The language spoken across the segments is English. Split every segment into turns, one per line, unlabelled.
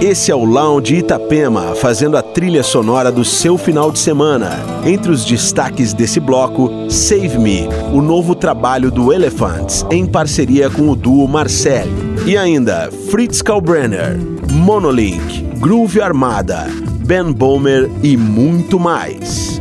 Esse é o Lounge Itapema, fazendo a trilha sonora do seu final de semana. Entre os destaques desse bloco, Save Me, o novo trabalho do Elephants, em parceria com o duo Marcel. E ainda, Fritz Kalbrenner, Monolink, Groove Armada, Ben Bomer e muito mais.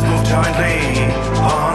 Let's move jointly.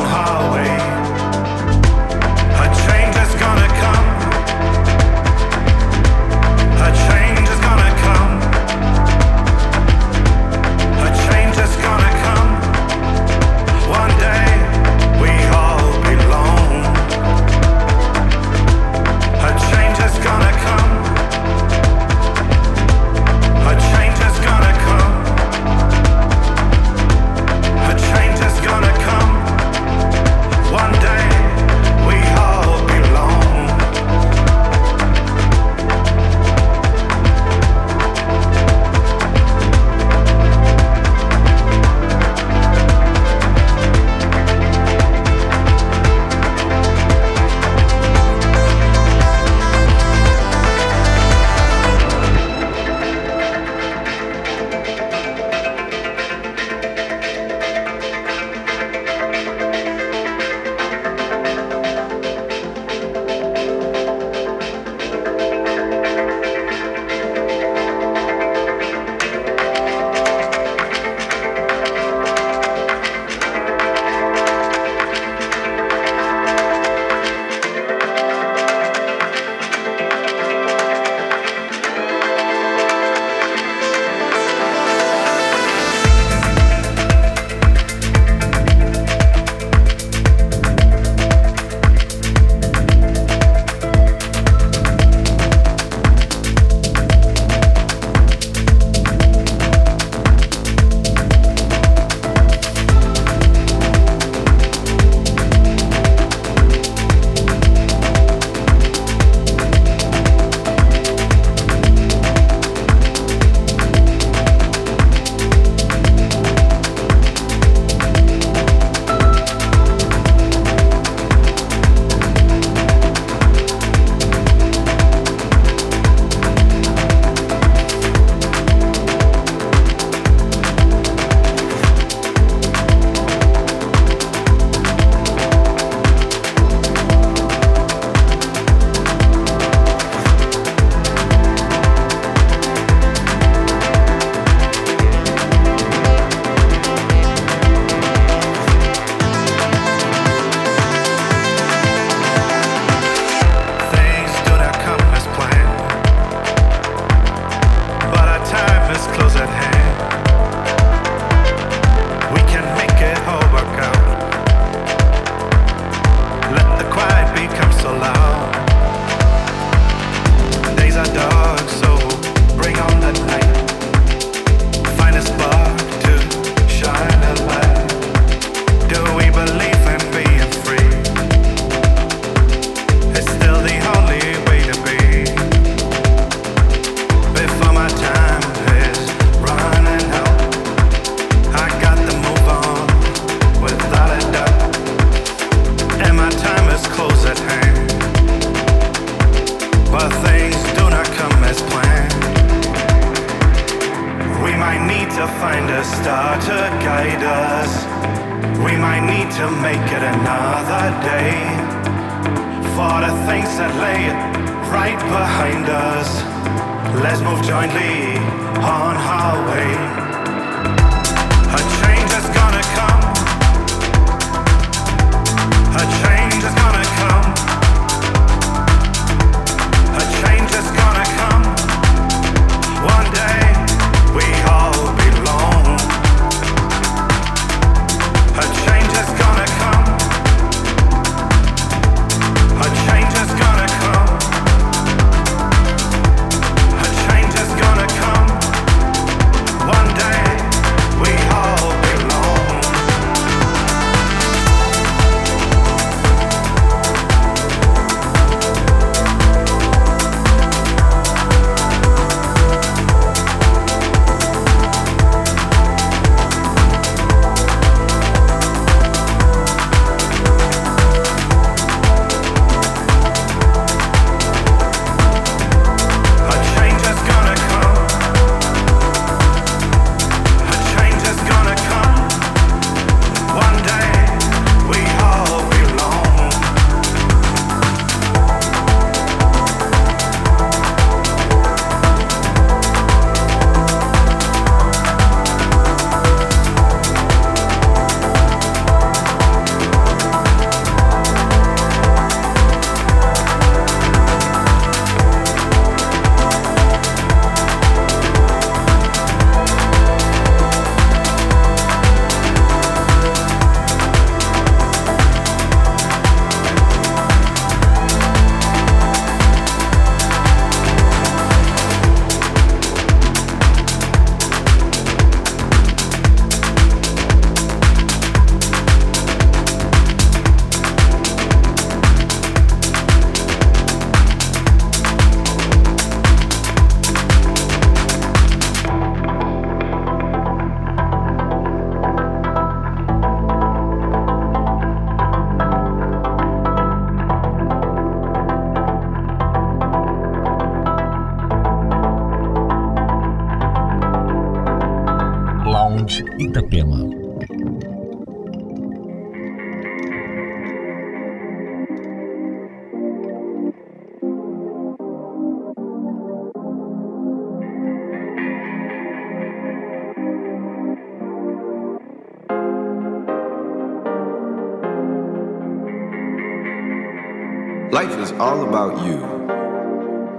All
about you,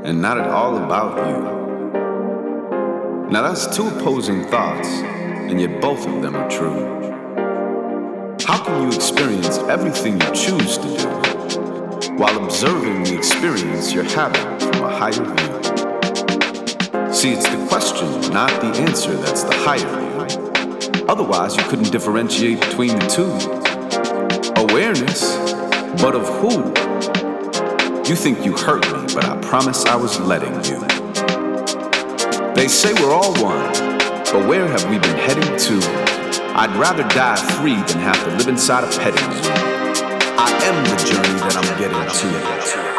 and not at all about you. Now, that's two opposing thoughts, and yet both of them are true. How can you experience everything you choose to do while observing the experience you're having from a higher view? See, it's the question, not the answer, that's the higher view. Otherwise, you couldn't differentiate between the two. Awareness, but of who? You think you hurt me, but I promise I was letting you. They say we're all one, but where have we been heading to? I'd rather die free than have to live inside a petting zoo. I am the journey that I'm getting to.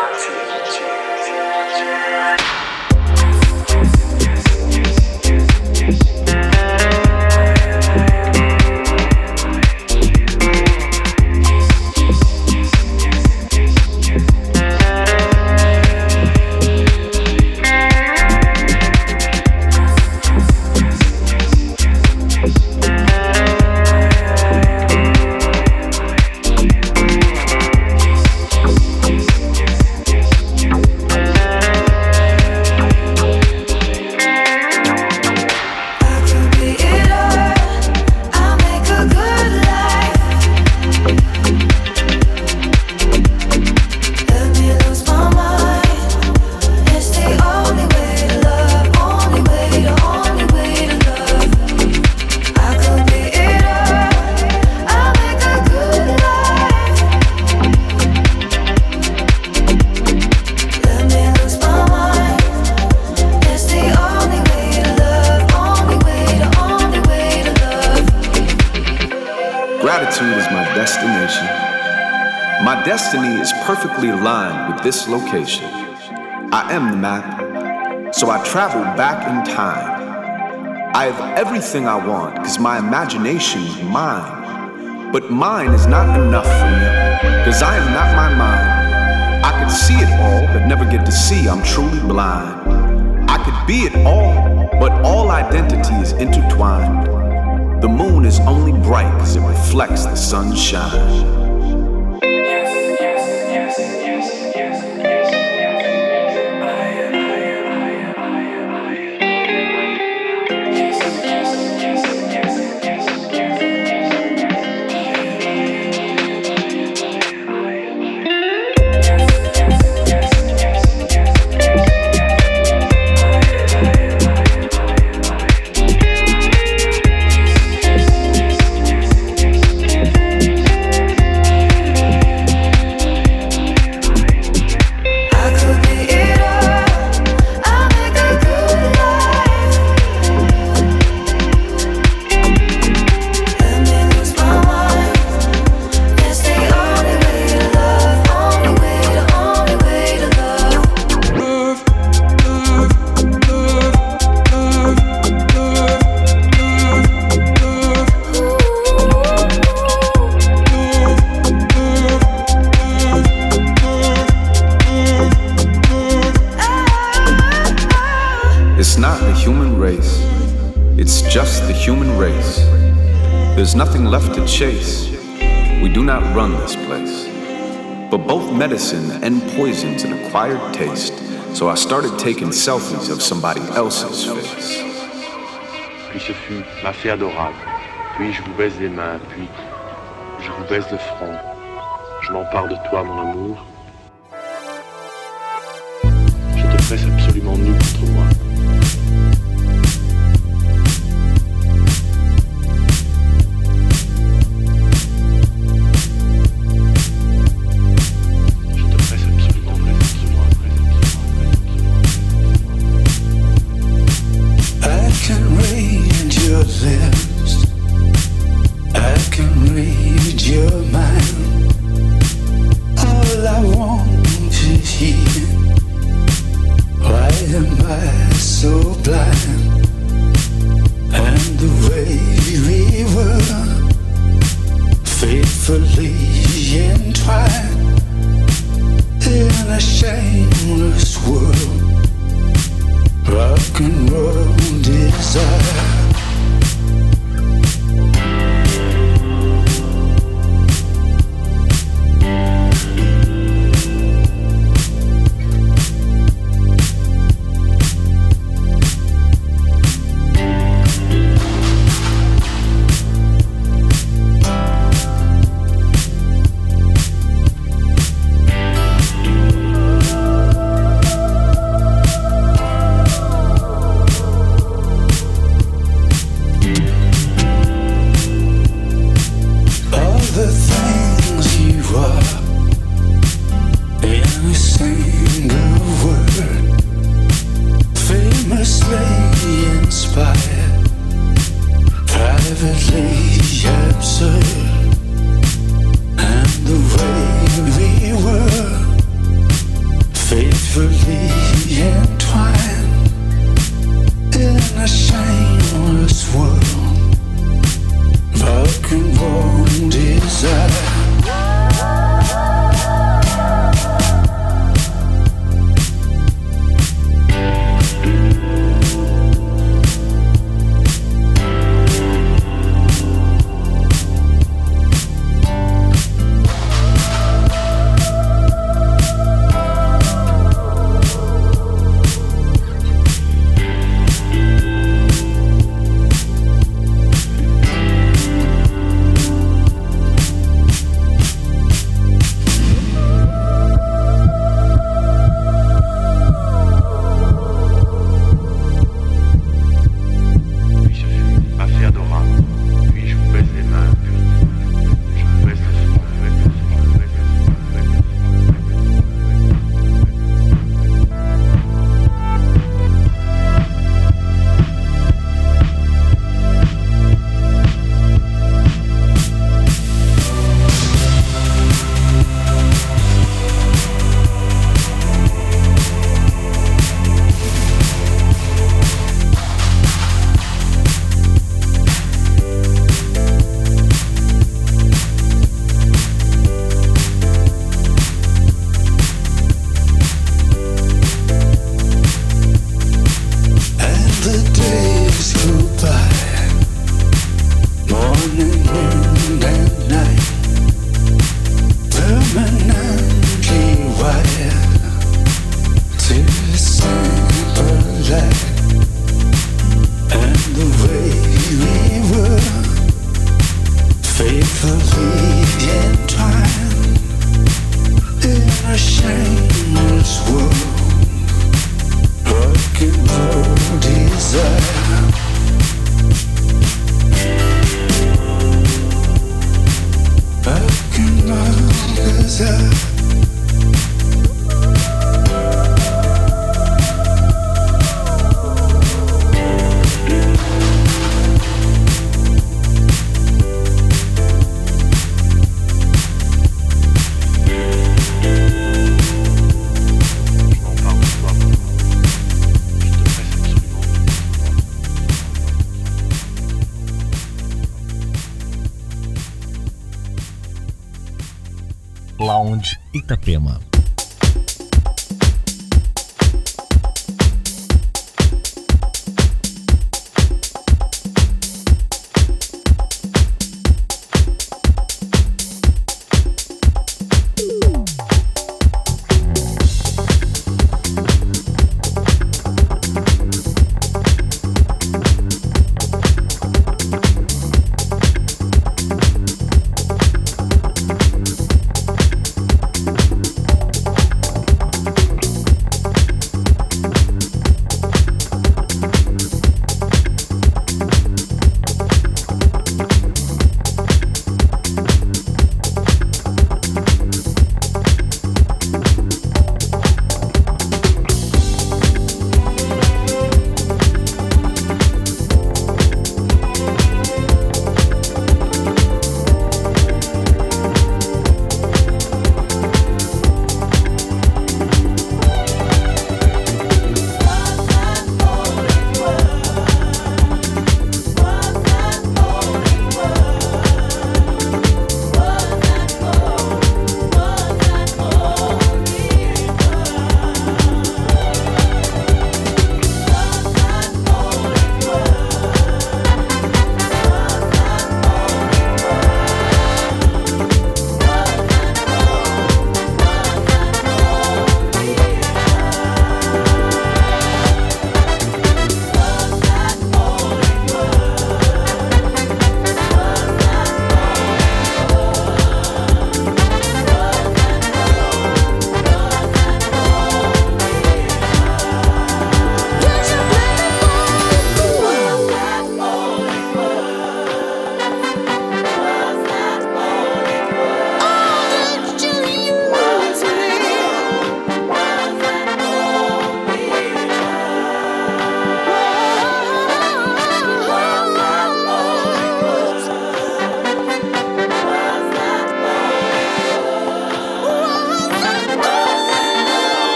This location. I am the map, so I travel back in time. I have everything I want because my imagination is mine. But mine is not enough for me because I am not my mind. I could see it all, but never get to see I'm truly blind. I could be it all, but all identity is intertwined. The moon is only bright because it reflects the sunshine. Medicine and poison's an acquired taste, so I started taking selfies of somebody else's face.
Puis ce fut ma fée adorable. Puis je vous baise les mains, puis je vous baise le front. Je m'empare de toi, mon amour.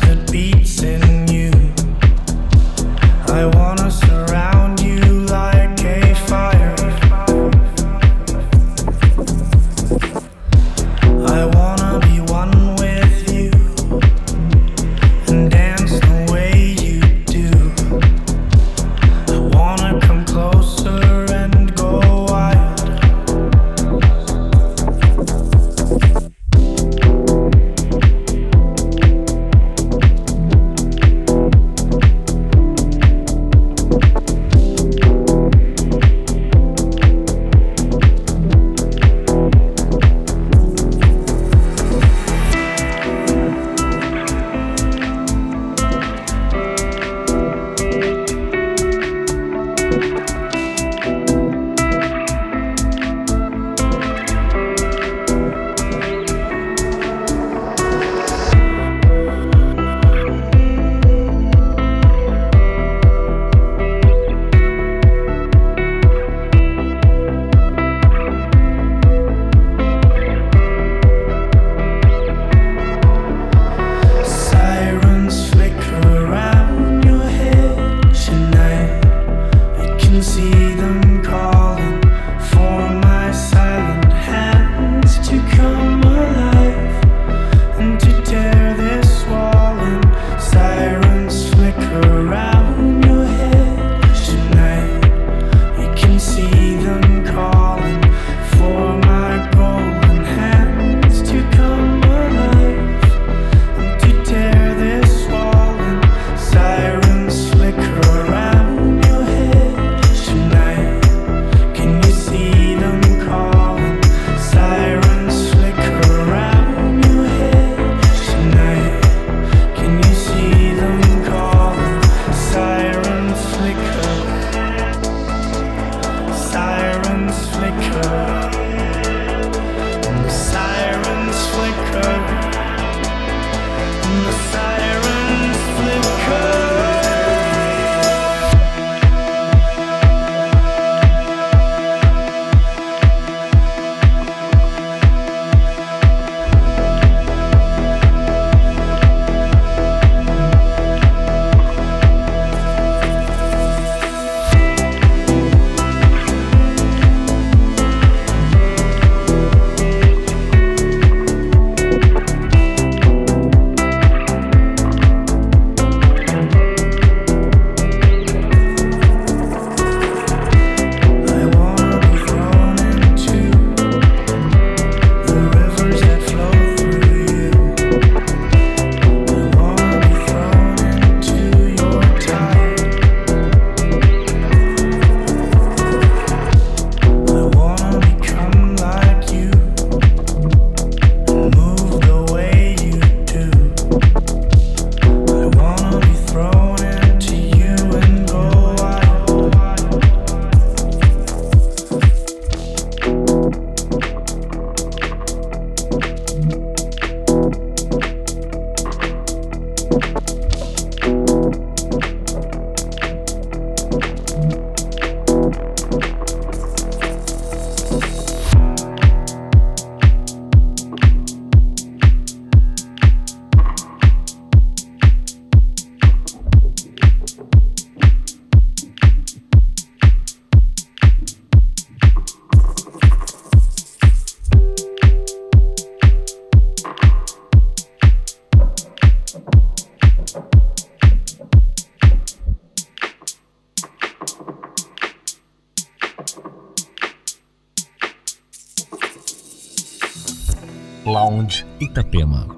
that beats in you.
Itapema.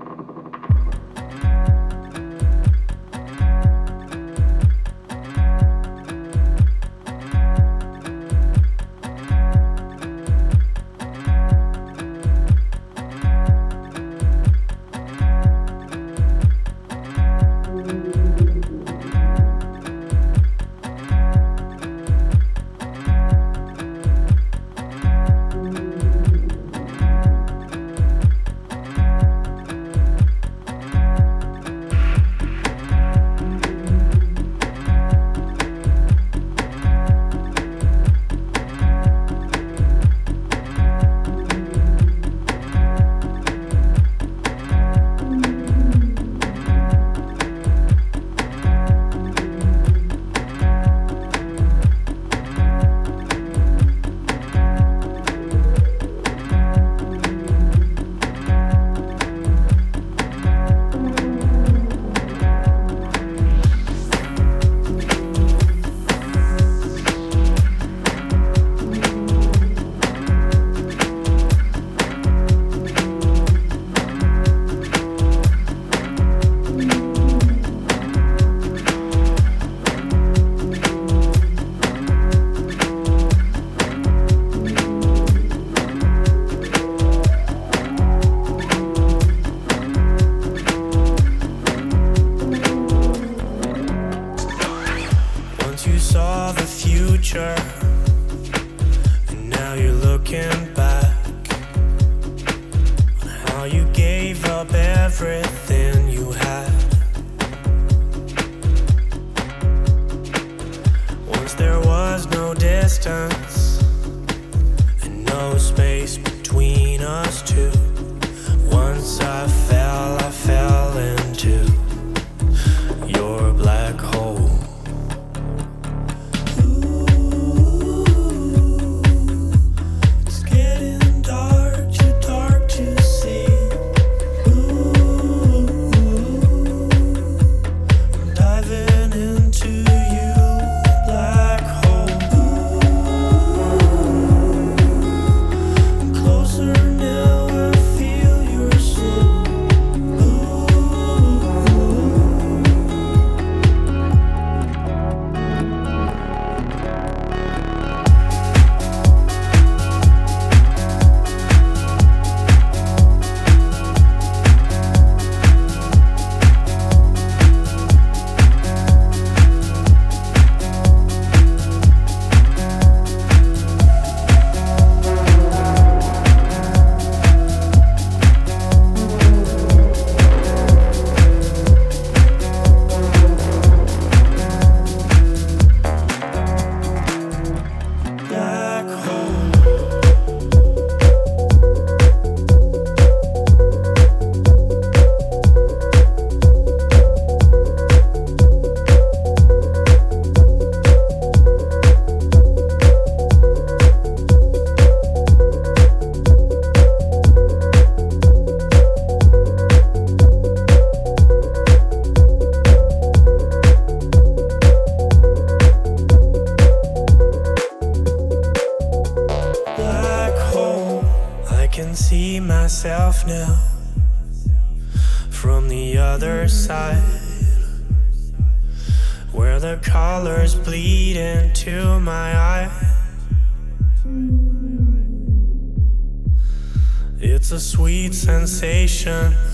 attention.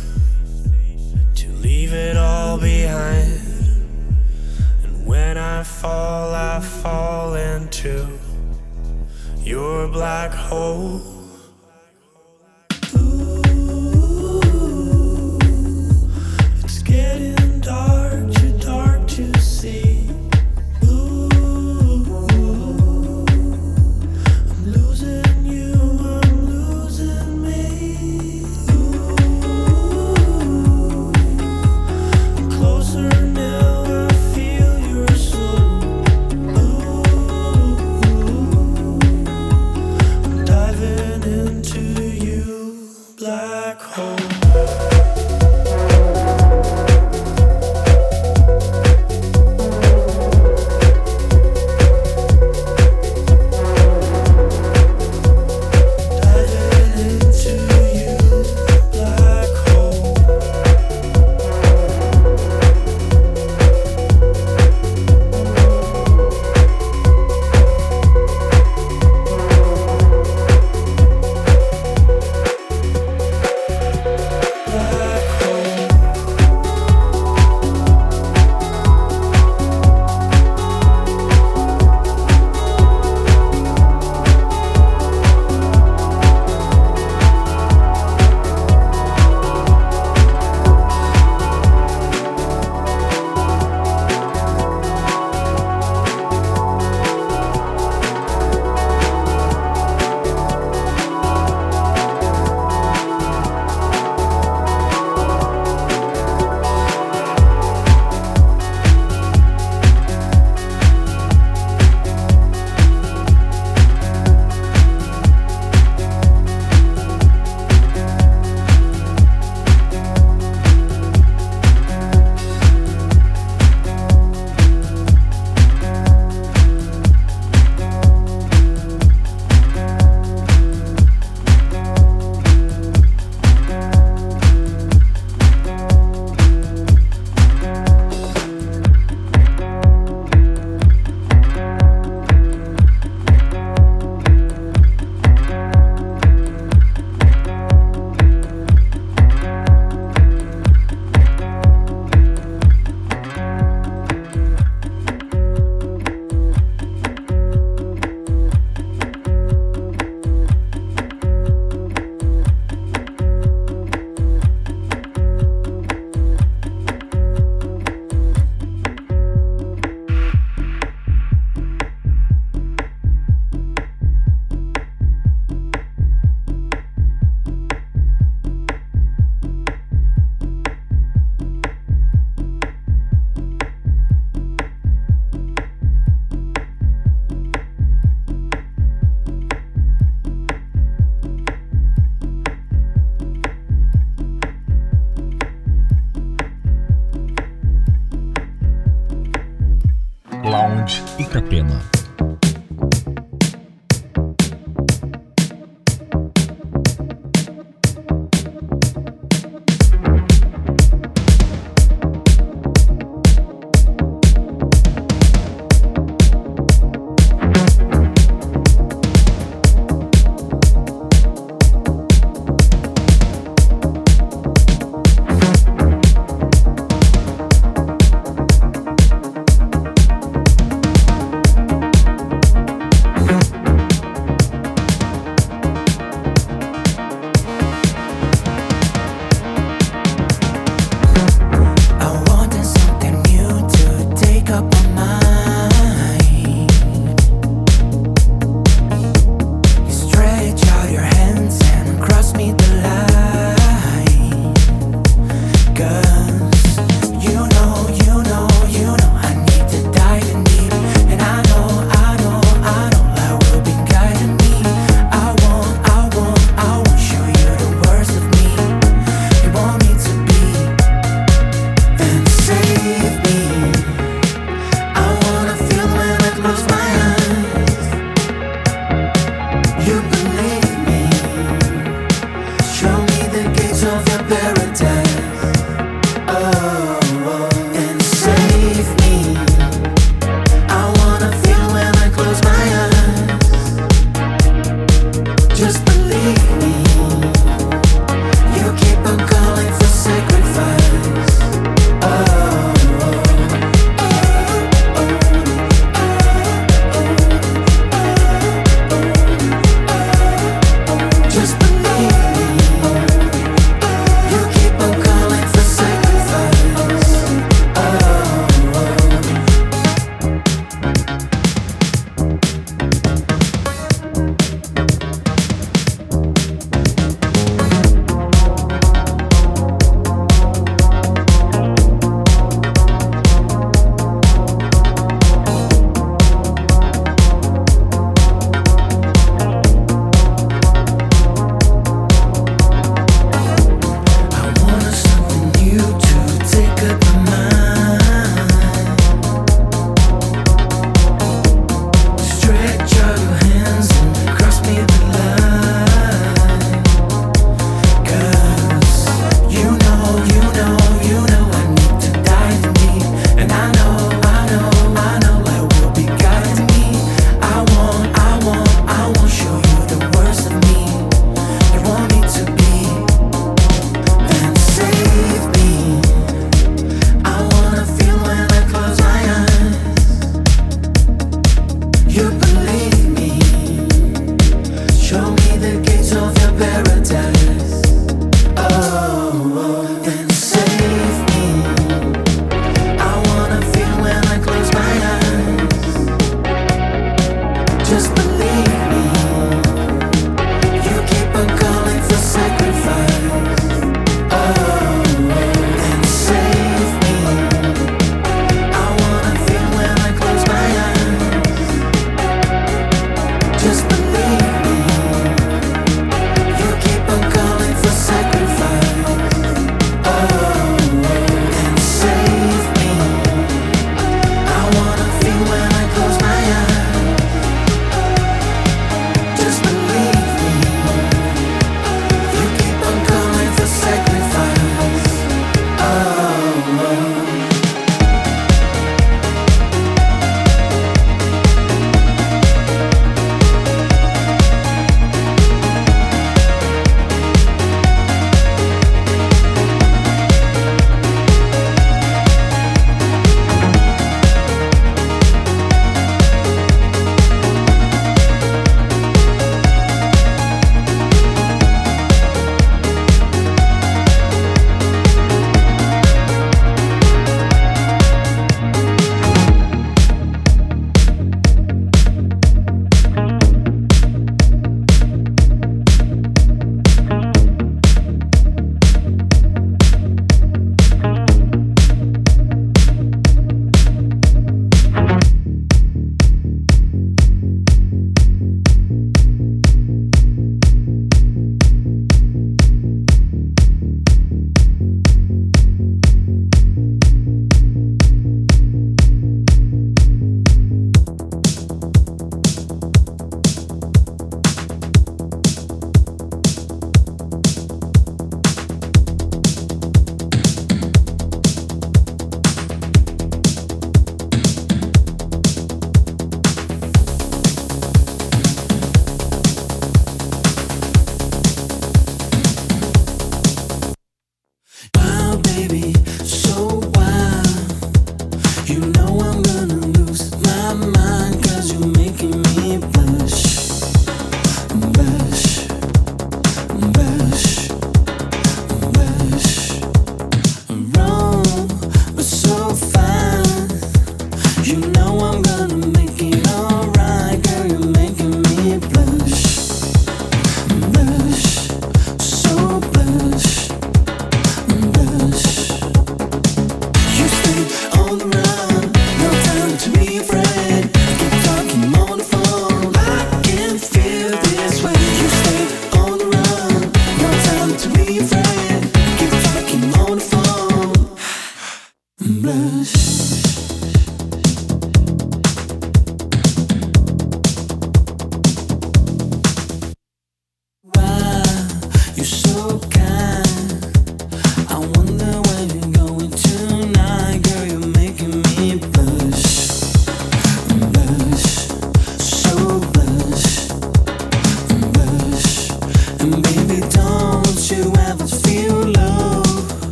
Капрема.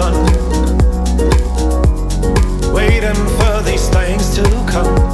sun, waiting for these
things to come.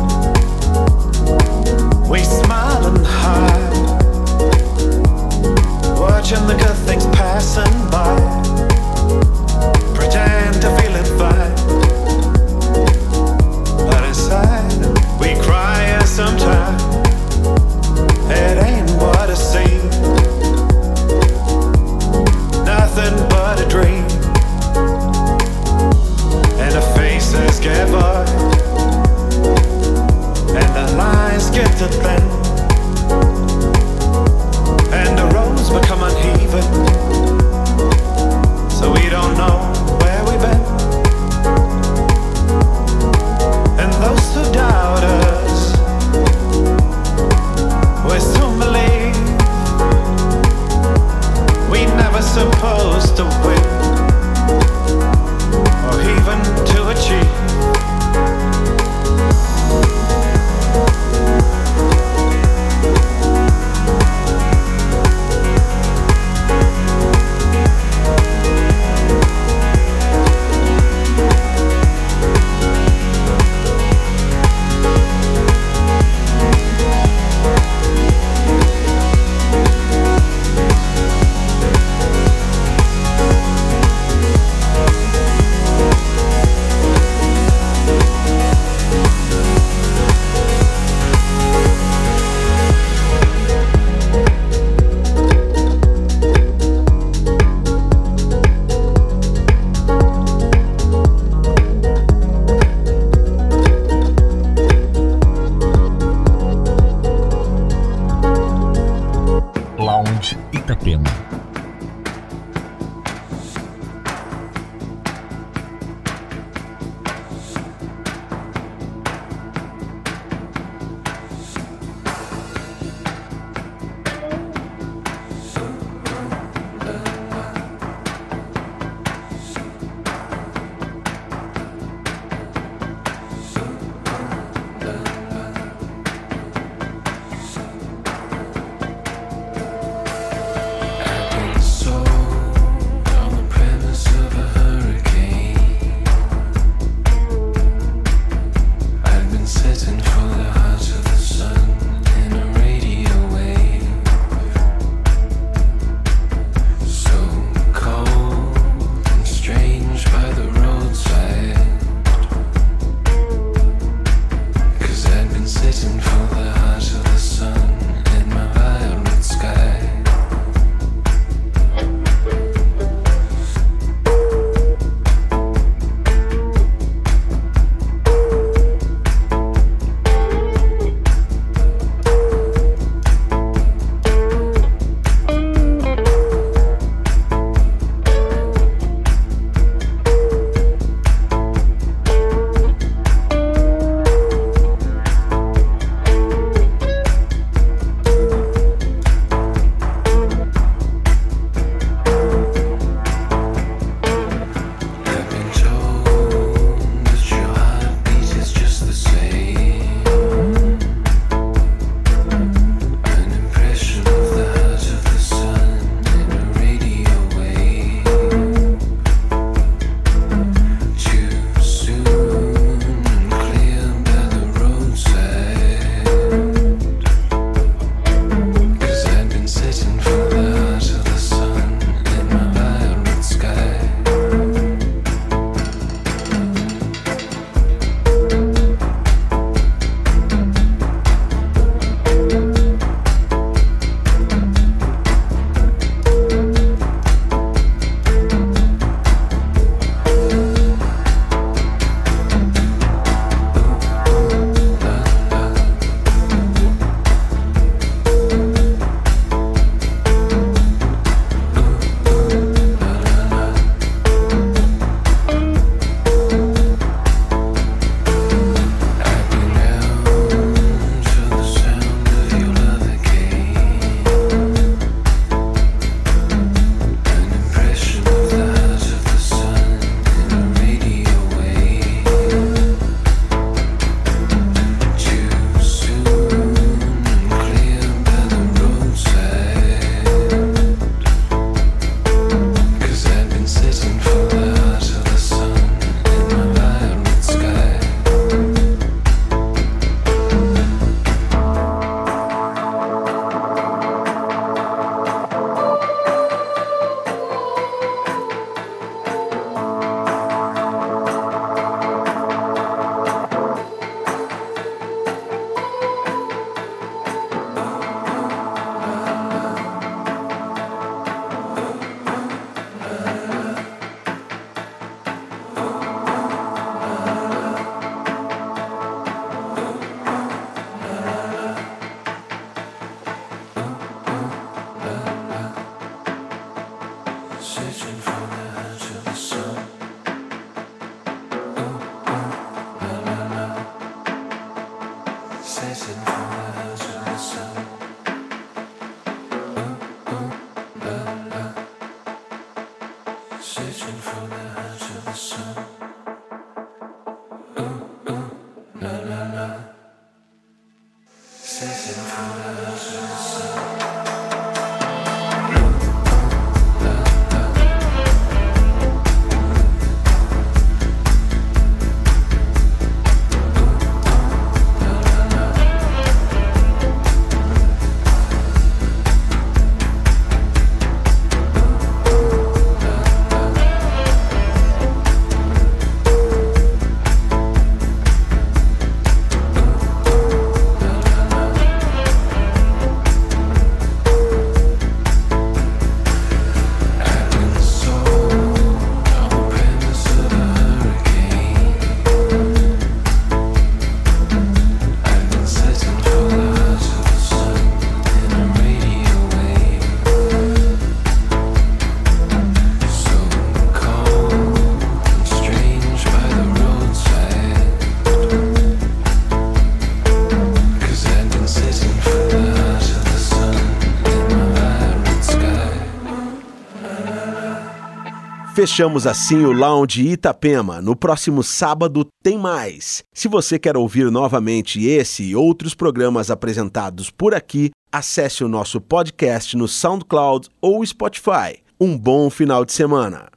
Fechamos assim o Lounge Itapema. No próximo sábado tem mais. Se você quer ouvir novamente esse e outros programas apresentados por aqui, acesse o nosso podcast no SoundCloud ou Spotify. Um bom final de semana.